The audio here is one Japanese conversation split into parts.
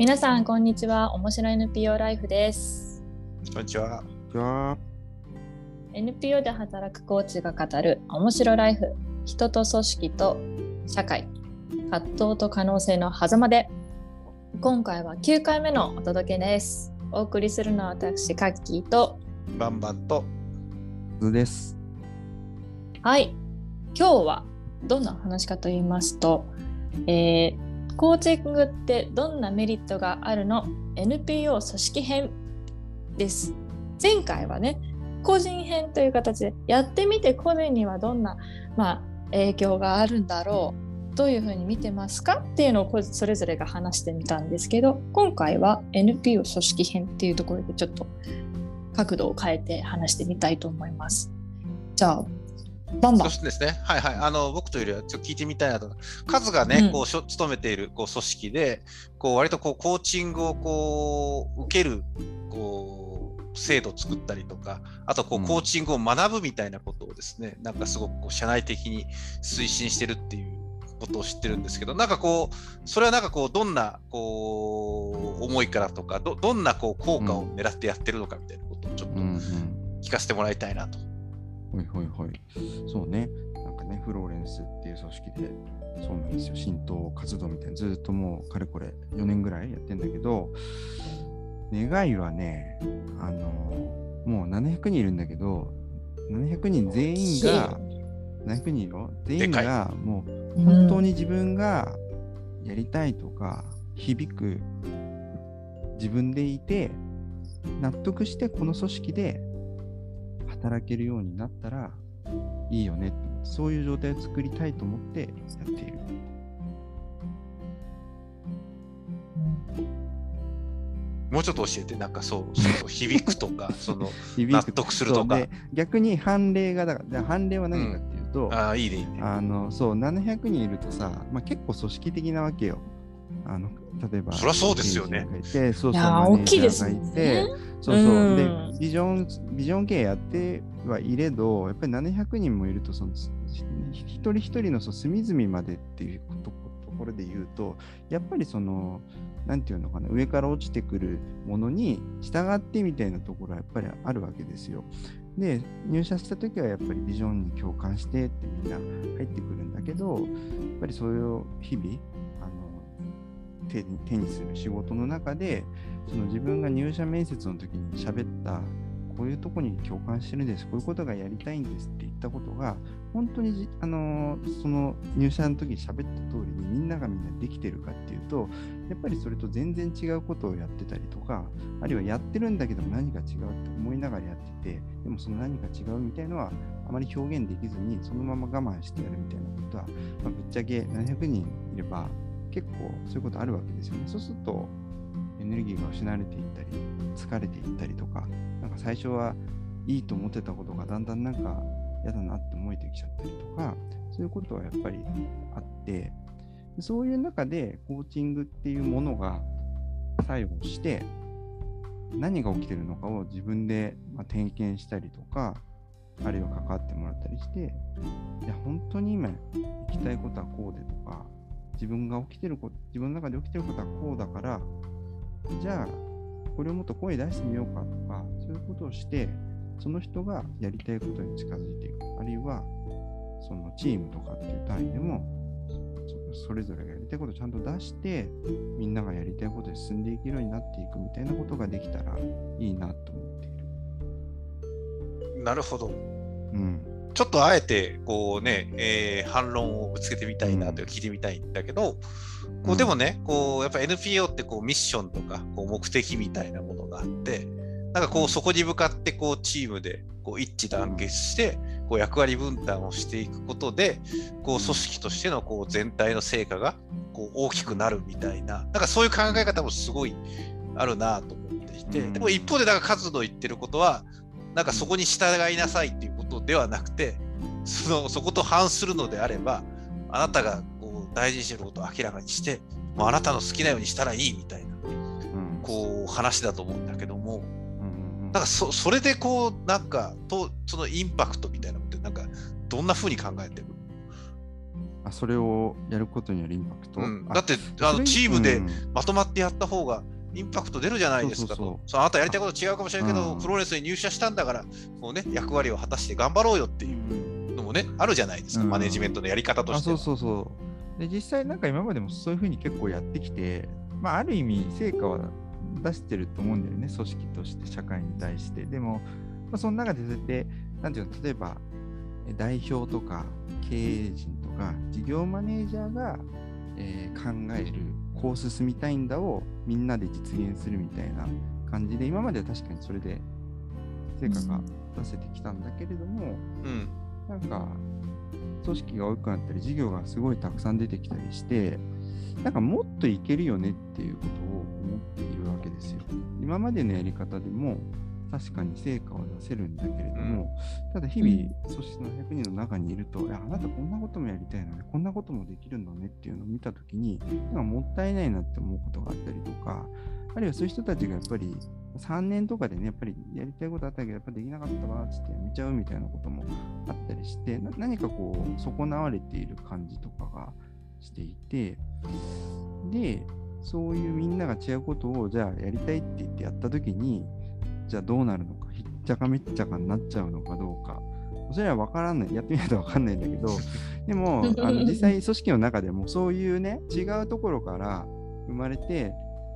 皆さんこんにちは。面白い NPO ライフです。こんにちは。NPO で働くコーチが語る面白ライフ。人と組織と社会。葛藤と可能性の狭間で。今回は9回目のお届けです。お送りするのは私カッキーと。バンバンと。図です。はい。今日はどんな話かと言いますと、えーコーチングってどんなメリットがあるの？NPO 組織編です。前回はね個人編という形でやってみて個人にはどんな、まあ、影響があるんだろうどういうふうに見てますか？っていうのをそれぞれが話してみたんですけど今回は NPO 組織編っていうところでちょっと角度を変えて話してみたいと思います。じゃあバンバンそしてですね、はいはい、あの僕というよりはちょっと聞いてみたいなと。数がね、うんこうしょ勤めているこう組織で、こう割とこうコーチングをこう受けるこう制度を作ったりとか、あとこううんコーチングを学ぶみたいなことをですね、なんかすごくこう社内的に推進してるっていうことを知ってるんですけど、なんかこう、それはなんかこう、どんなこう思いからとか、どどんなこう効果を狙ってやってるのかみたいなことをちょっと。聞かせてもらいたいなと。ほいほいほい。そうね。なんかね、フローレンスっていう組織で、そうなんですよ。浸透活動みたいな、ずっともうかれこれ4年ぐらいやってんだけど、願いはね、あの、もう700人いるんだけど、700人全員が、700人よ全員がもう本当に自分がやりたいとか、響く自分でいて納得してこの組織で働けるようになったらいいよねそういう状態を作りたいと思ってやっている。もうちょっと教えて、なんかそう、そう響くとか、その、響納得するとか逆に判例がだからで判例は何かっていうと、ああ、いいね、いいね。あのそう700人いるとさ、まあ、結構組織的なわけよ。あの例えば、そりゃそうですよねそうそう大きいですね。そうそう。うんで、ビジョン、ビジョン経営やってはいれど、やっぱり700人もいると、そのひ一人一人のそう隅々までっていうとこところで言うと、やっぱりその、なんていうのかな、上から落ちてくるものに従ってみたいなところはやっぱりあるわけですよ。で、入社した時はやっぱりビジョンに共感してってみんな入ってくるんだけど、やっぱりそれを日々、手に手にする仕事の中で、その自分が入社面接の時に喋った、こういうとこに共感してるんです、こういうことがやりたいんですって言ったことが、本当にじ、あのその入社の時に喋った通りにみんながみんなできてるかっていうと、やっぱりそれと全然違うことをやってたりとか、あるいはやってるんだけども何か違うって思いながらやってて、でもその何か違うみたいのはあまり表現できずに、そのまま我慢してやるみたいなことは、まあぶっちゃけ700人いれば結構そういうことあるわけですよね。そうすると、エネルギーが失われていったり、疲れていったりとか、なんか最初はいいと思ってたことがだんだんなんか嫌だなって思えてきちゃったりとか、そういうことはやっぱりあって、そういう中でコーチングっていうものが作用して、何が起きてるのかを自分でま点検したりとか、あるいは関わってもらったりして、いや、本当に今行きたいことはこうでとか、自分が起きてること、自分の中で起きてることはこうだから、じゃあ、これをもっと声出してみようかとか、そういうことをして、その人がやりたいことに近づいていく。あるいは、そのチームとかっていう単位でも、そそれぞれがやりたいことをちゃんと出して、みんながやりたいことで進んでいけるようになっていくみたいなことができたらいいなと思っている。なるほど。うん。ちょっとあえて、こうね、えー反論をぶつけてみたいなというか聞いてみたいんだけど、こうでもね、こうやっぱ NPO ってこうミッションとかこう目的みたいなものがあって、なんかこうそこに向かってこうチームでこう一致団結して、こう役割分担をしていくことで、こう組織としてのこう全体の成果がこう大きくなるみたいな、なんかそういう考え方もすごいあるなと思っていて、うん。でも一方で、だから数の言ってることは、なんかそこに従いなさいっていうことではなくて、そのそこと反するのであれば、あなたがこう大事にしていることを明らかにして、もうあなたの好きなようにしたらいいみたいなうん。こう話だと思うんだけども、うんうんうん。なんかそそれでこう、なんかと、そのインパクトみたいなのって、なんかどんな風に考えてる？あそれをやることによるインパクト、うん、あだってあのチームでうん。まとまってやった方がインパクト出るじゃないですかと。そうあなたやりたいこと違うかもしれないけど、うん。プロレスに入社したんだから、こうね、役割を果たして頑張ろうよっていうのもね、あるじゃないですか、うん。マネジメントのやり方とあしては。そうそうそう。で実際なんか今までもそういうふうに結構やってきて、まあ、ある意味成果は出してると思うんだよね組織として社会に対して。でも、まあ、その中でそうやってなんていうの例えばえ代表とか経営陣とか事業マネージャーが、えー考えるこう進みたいんだをみんなで実現するみたいな感じで今までは確かにそれで成果が出せてきたんだけれども、うんなんか、組織が大きくなったり、事業がすごいたくさん出てきたりして、なんかもっといけるよねっていうことを思っているわけですよ。今までのやり方でも確かに成果は出せるんだけれども、ただ日々、組織の100人の中にいると、いや、あなたこんなこともやりたいのね、こんなこともできるのねっていうのを見たときに、なんかもったいないなって思うことがあったりとか、あるいはそういう人たちがやっぱり3年とかでね、やっぱりやりたいことあったけど、やっぱできなかったわっつってやめちゃうみたいなこともあったりして、な何かこう、損なわれている感じとかがしていて、で、そういうみんなが違うことを、じゃあやりたいって言ってやったときに、じゃあどうなるのか、ひっちゃかめっちゃかになっちゃうのかどうか。それは分からない。やってみないと分かんないんだけど、でも、あの実際 組織の中でもそういうね、違うところから生まれて、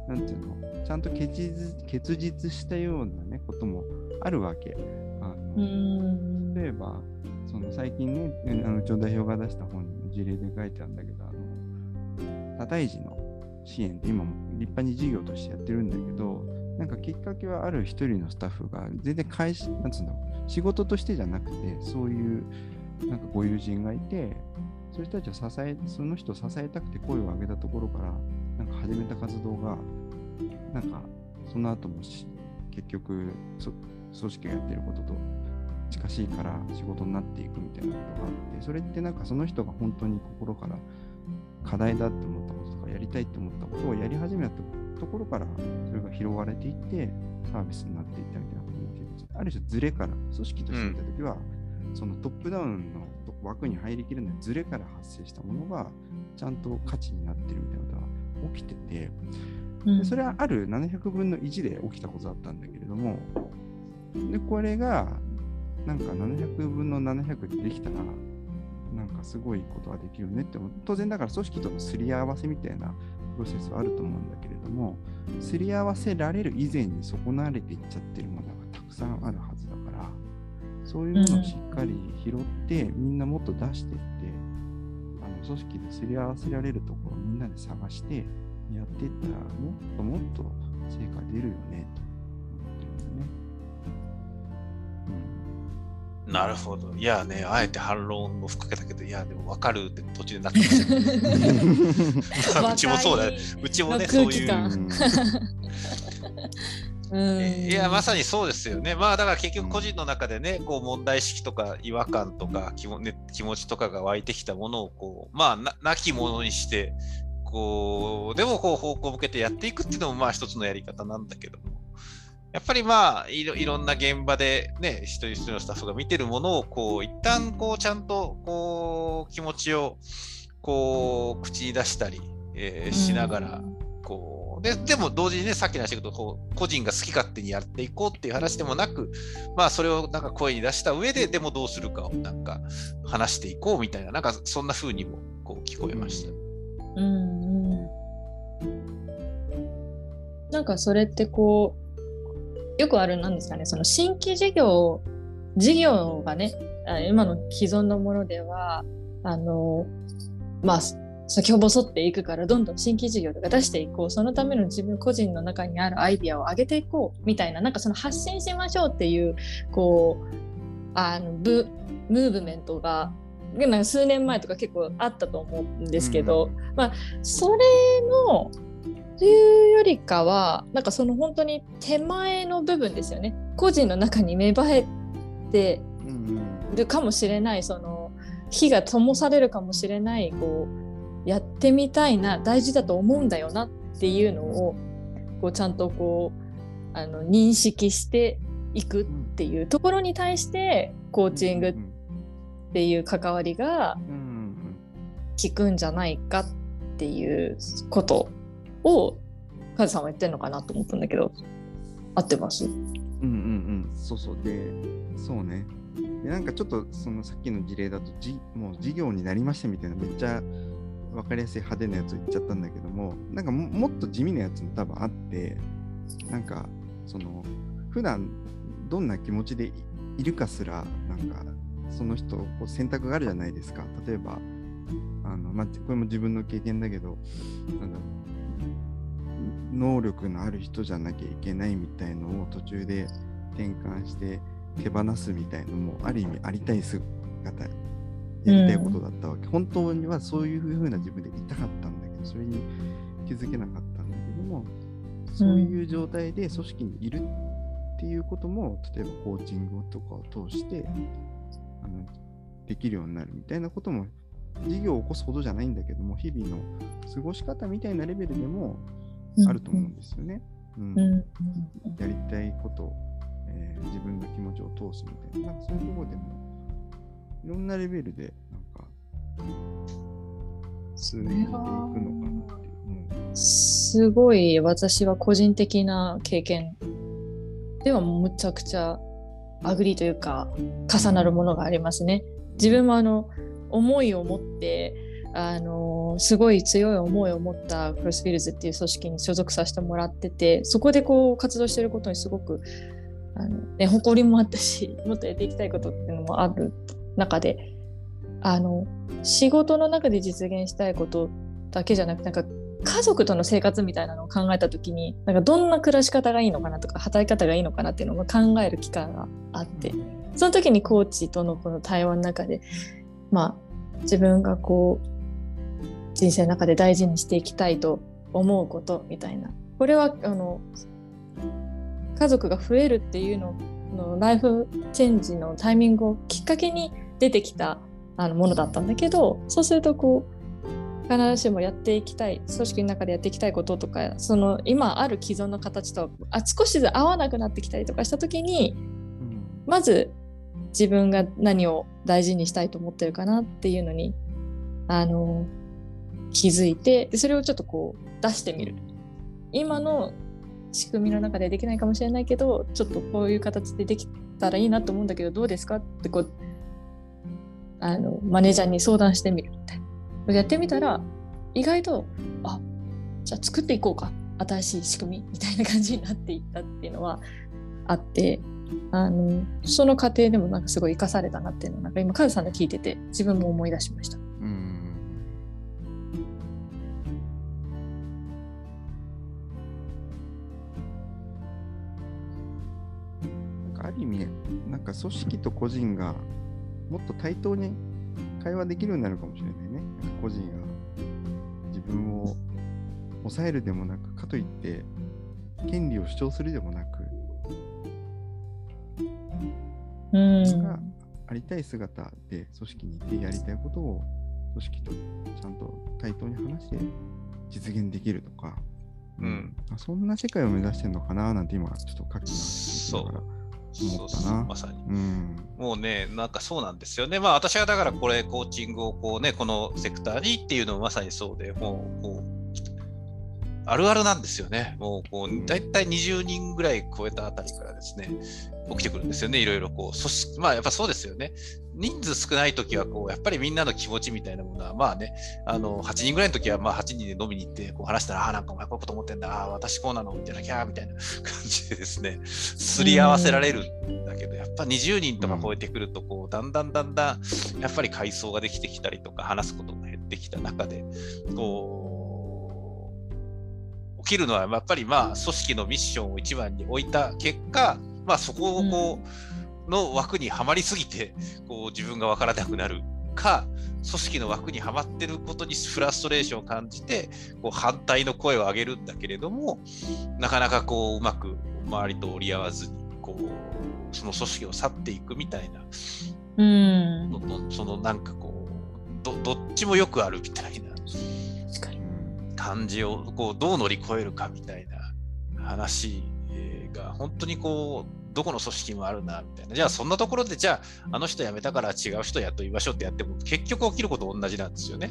なんていうの、ちゃんと結実結実したようなね、こともあるわけ。あのうん例えば、その最近ね、あのうちの代表が出した本の事例で書いてあるんだけど、あの多胎児の支援って今も立派に事業としてやってるんだけど、なんかきっかけはある一人のスタッフが全然会社、なんつうの、仕事としてじゃなくて、そういうなんかご友人がいて、そういう人たちを支え、その人を支えたくて声を上げたところから、なんか始めた活動が、なんかその後も結局組織がやってることと近しいから仕事になっていくみたいなことがあってそれってなんかその人が本当に心から課題だって思ったこととかやりたいって思ったことをやり始めたところからそれが広がれていってサービスになっていったみたいなことがある種ズレから組織として見た時は、そのトップダウンの枠に入りきれないズレから発生したものがちゃんと価値になってるみたいなことが起きてて、でそれはある700分の1で起きたことだったんだけれども、でこれがなんか700分の700でできたら、なんかすごいことができるよねって。当然だから組織とのすり合わせみたいなプロセスはあると思うんだけれども、すり合わせられる以前に損なわれていっちゃってるものがたくさんあるはずだから、そういうものをしっかり拾って、みんなもっと出していって、あの組織ですり合わせられるところをみんなで探してやっていったら、もっともっと成果出るよね、と。なるほど。いやね、あえて反論を吹っかけたけど、いや、でも分かるって途中でなってましたね。うちもそうだね。うちもね、そういう。いや、まさにそうですよね。まあ、だから結局個人の中でね、こう問題意識とか違和感とか気も、ね、気持ちとかが湧いてきたものを、こう、まあな、なきものにして、こう、でもこう方向を向けてやっていくっていうのも、まあ一つのやり方なんだけども。やっぱりまあいろいろんな現場でね一人一人のスタッフが見てるものをこう一旦こうちゃんとこう気持ちをこう口に出したり、えーしながらこうででも同時にねさっきの話だけどこう個人が好き勝手にやっていこうっていう話でもなくまあそれをなんか声に出した上ででもどうするかをなんか話していこうみたいななんかそんな風にもこう聞こえました。うんうん。なんかそれってこうよくあるなんですかねその新規事業事業がねあ今の既存のものではあのまあ先ほど沿っていくからどんどん新規事業とか出していこうそのための自分個人の中にあるアイディアを上げていこうみたいななんかその発信しましょうっていうこうあのブムーブメントがなんか数年前とか結構あったと思うんですけど、まあそれのというよりかはなんかその本当に手前の部分ですよね。個人の中に芽生えてうんるかもしれないその火が灯されるかもしれないこうやってみたいな大事だと思うんだよなっていうのをこうちゃんとこうあの認識していくっていうところに対してコーチングっていう関わりが効くんじゃないかっていうことをカズさんは言ってるのかなと思ったんだけど合ってます？うんうんうん。そうそう。でそうね。でなんかちょっとそのさっきの事例だとじもう事業になりましたみたいなめっちゃ分かりやすい派手なやつ言っちゃったんだけどもなんかももっと地味なやつも多分あってなんかその普段どんな気持ちでいいるかすらなんかその人こう選択があるじゃないですか。例えばあの、まあ、これも自分の経験だけどなんだろう。能力のある人じゃなきゃいけないみたいのを途中で転換して手放すみたいのもある意味ありたい姿。やりたいことだったわけ、本当にはそういうふうな自分でいたかったんだけどそれに気づけなかったんだけどもそういう状態で組織にいるっていうことも例えばコーチングとかを通してあのできるようになるみたいなことも事業を起こすほどじゃないんだけども日々の過ごし方みたいなレベルでもあると思うんですよね。うんうんやりたいこと、えー自分の気持ちを通すみたいな、なんかそういうところでも、いろんなレベルで、なんか、通じていくのかなっていう。すごい私は個人的な経験ではむちゃくちゃ agree というか重なるものがありますね。自分もあの思いを持ってあのすごい強い思いを持ったクロスフィールズっていう組織に所属させてもらっててそこでこう活動してることにすごくあの、ね、誇りもあったし もっとやっていきたいことっていうのもある中であの仕事の中で実現したいことだけじゃなくてなんか家族との生活みたいなのを考えた時になんかどんな暮らし方がいいのかなとか働き方がいいのかなっていうのを考える機会があってその時にコーチとのこの対話の中でまあ自分がこう人生の中で大事にしていきたいと思うことみたいな。これはあの家族が増えるっていうののライフチェンジのタイミングをきっかけに出てきたあのものだったんだけどそうするとこう必ずしもやっていきたい組織の中でやっていきたいこととかその今ある既存の形とあ少しずつ合わなくなってきたりとかした時にうん。まず自分が何を大事にしたいと思ってるかなっていうのにあの気づいてそれをちょっとこう出してみる。今の仕組みの中でできないかもしれないけどちょっとこういう形でできたらいいなと思うんだけどどうですかってこうあのマネージャーに相談してみる。みたいなやってみたら意外とあじゃあ作っていこうか。新しい仕組み。みたいな感じになっていったっていうのはあってあのその過程でもなんかすごい生かされたなっていうのをなんか今カズさんの聞いてて自分も思い出しました。組織と個人がもっと対等に会話できるようになるかもしれないね。なんか個人が自分を抑えるでもなく、かといって権利を主張するでもなく、うん。がありたい姿で組織にいてやりたいことを組織とちゃんと対等に話して実現できるとか、うん。あそんな世界を目指してるのかななんて今ちょっと書きながら思ったな。まさに。うんもうね、なんかそうなんですよね。まあ私はだからこれ、コーチングをこうね、このセクターにっていうのもまさにそうで、もう、こうあるあるなんですよね。もうこう、大体20人ぐらい超えたあたりからですね、起きてくるんですよね。いろいろこう、組織まあやっぱそうですよね。人数少ない時はこう、やっぱりみんなの気持ちみたいなものは、まあね、あの、8人ぐらいの時は、まあ8人で飲みに行って、こう話したら、ああ、なんかお前こういうこと思ってんだ、ああ、私こうなの、みたいな、キャーみたいな感じでですね、すり合わせられるんだけど、やっぱ20人とか超えてくると、こう、だんだんだんだん、やっぱり階層ができてきたりとか、話すことが減ってきた中で、こう、起きるのは、やっぱりまあ、組織のミッションを一番に置いた結果、まあ、そこをこう、の枠にはまりすぎて、こう、自分がわからなくなるか、組織の枠にはまってることにフラストレーションを感じて、こう反対の声を上げるんだけれども、なかなかこううまく周りと折り合わずに、こう、その組織を去っていくみたいなうん。そのなんかこう、どどっちもよくあるみたいな感じをこうどう乗り越えるかみたいな話が本当にこうどこの組織もあるなみたいな。じゃあそんなところでじゃああの人辞めたから違う人雇いましょうってやっても結局起きること同じなんですよね。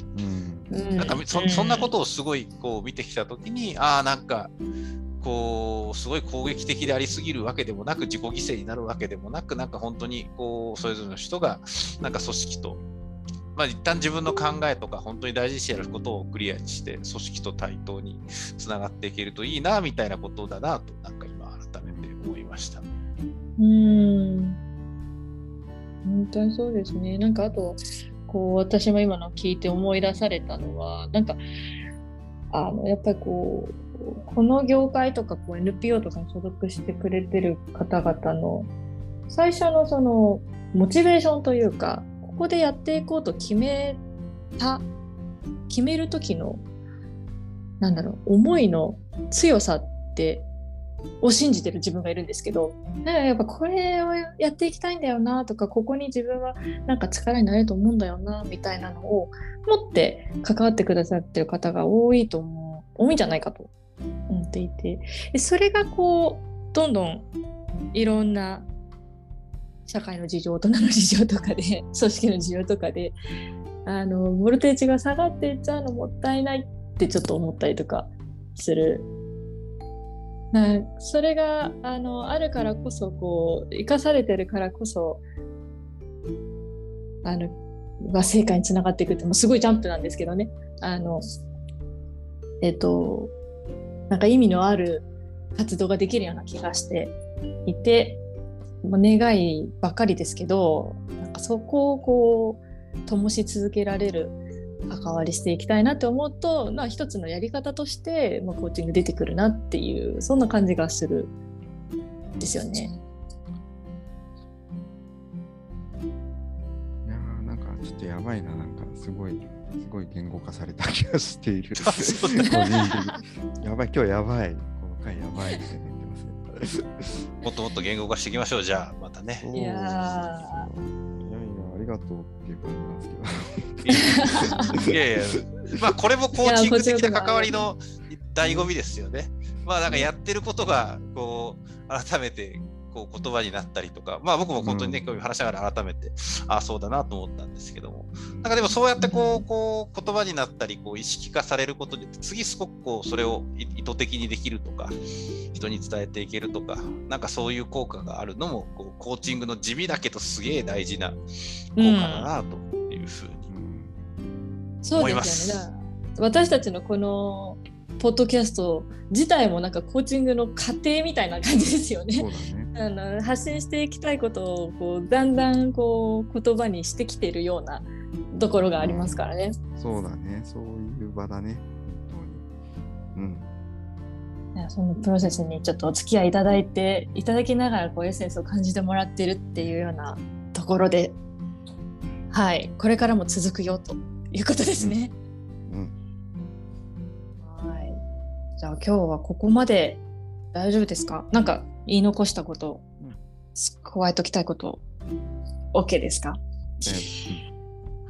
うん。なんかそそんなことをすごいこう見てきたときにああなんかこうすごい攻撃的でありすぎるわけでもなく自己犠牲になるわけでもなくなんか本当にこうそれぞれの人がなんか組織とまあ一旦自分の考えとか本当に大事にしてやることをクリアにして組織と対等につながっていけるといいなみたいなことだなとなんか今改めて思いました。うん本当にそうですねなんかあとこう私も今の聞いて思い出されたのはなんかあのやっぱりこうこの業界とかこう NPO とかに所属してくれてる方々の最初のそのモチベーションというかここでやっていこうと決めた決める時のなんだろう思いの強さってを信じてる自分がいるんですけどなんかやっぱこれをやっていきたいんだよなとかここに自分はなんか力になれると思うんだよなみたいなのを持って関わってくださってる方が多いと思う多いんじゃないかと思っていて。それがこうどんどんいろんな社会の事情大人の事情とかで組織の事情とかであのボルテージが下がっていっちゃうのもったいないってちょっと思ったりとかする。なそれがあのあるからこそこう生かされてるからこそあの、まあ、成果につながっていくってもうすごいジャンプなんですけどね。あのえっとなんか意味のある活動ができるような気がしていて、まあ、願いばっかりですけどなんかそこをこう灯し続けられる関わりしていきたいなって思うと、まあ、一つのやり方として、まあ、コーチング出てくるなっていうそんな感じがするんですよね。いやーなんかちょっとやばいな、なんかすごい、すごい言語化された気がしている。やばい、今日やばい。この回やばいって言ってますね。もっともっと言語化していきましょうじゃあまたね。そういやーいやいや、ありがとうっていう感じなんですけど。いやいや、まあこれもコーチング的な関わりの醍醐味ですよね。まあなんかやってることがこう改めてこう言葉になったりとか、まあ僕も本当にね、うんこういう話しながら改めて、ああそうだなと思ったんですけども、なんかでもそうやってこうこう言葉になったりこう意識化されることで次すごくこうそれをい意図的にできるとか人に伝えていけるとかなんかそういう効果があるのもこうコーチングの地味だけどすげえ大事な効果だなというふうにうんそう思いますですよね。だから私たちのこのポッドキャスト自体もなんかコーチングの過程みたいな感じですよそね。うだね。あの発信していきたいことをこうだんだんこう言葉にしてきてるようなところがありますからね。そうだね。そういう場だね。本当に。うん。そのプロセスにちょっとお付き合いいただいていただきながらこうエッセンスを感じてもらってるっていうようなところではいこれからも続くよということですね。うん。はいじゃあ今日はここまで大丈夫ですか？なんか言い残したこと、うん加えときたいこと OK ですか？で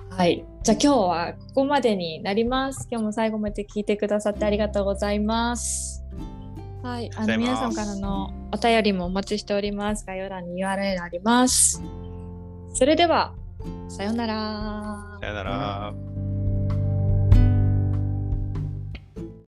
はい。じゃあ今日はここまでになります。今日も最後まで聞いてくださってありがとうございます。はい。あの皆さんからのお便りもお待ちしております。概要欄に URL あります。それでは、さようなら。さよなら。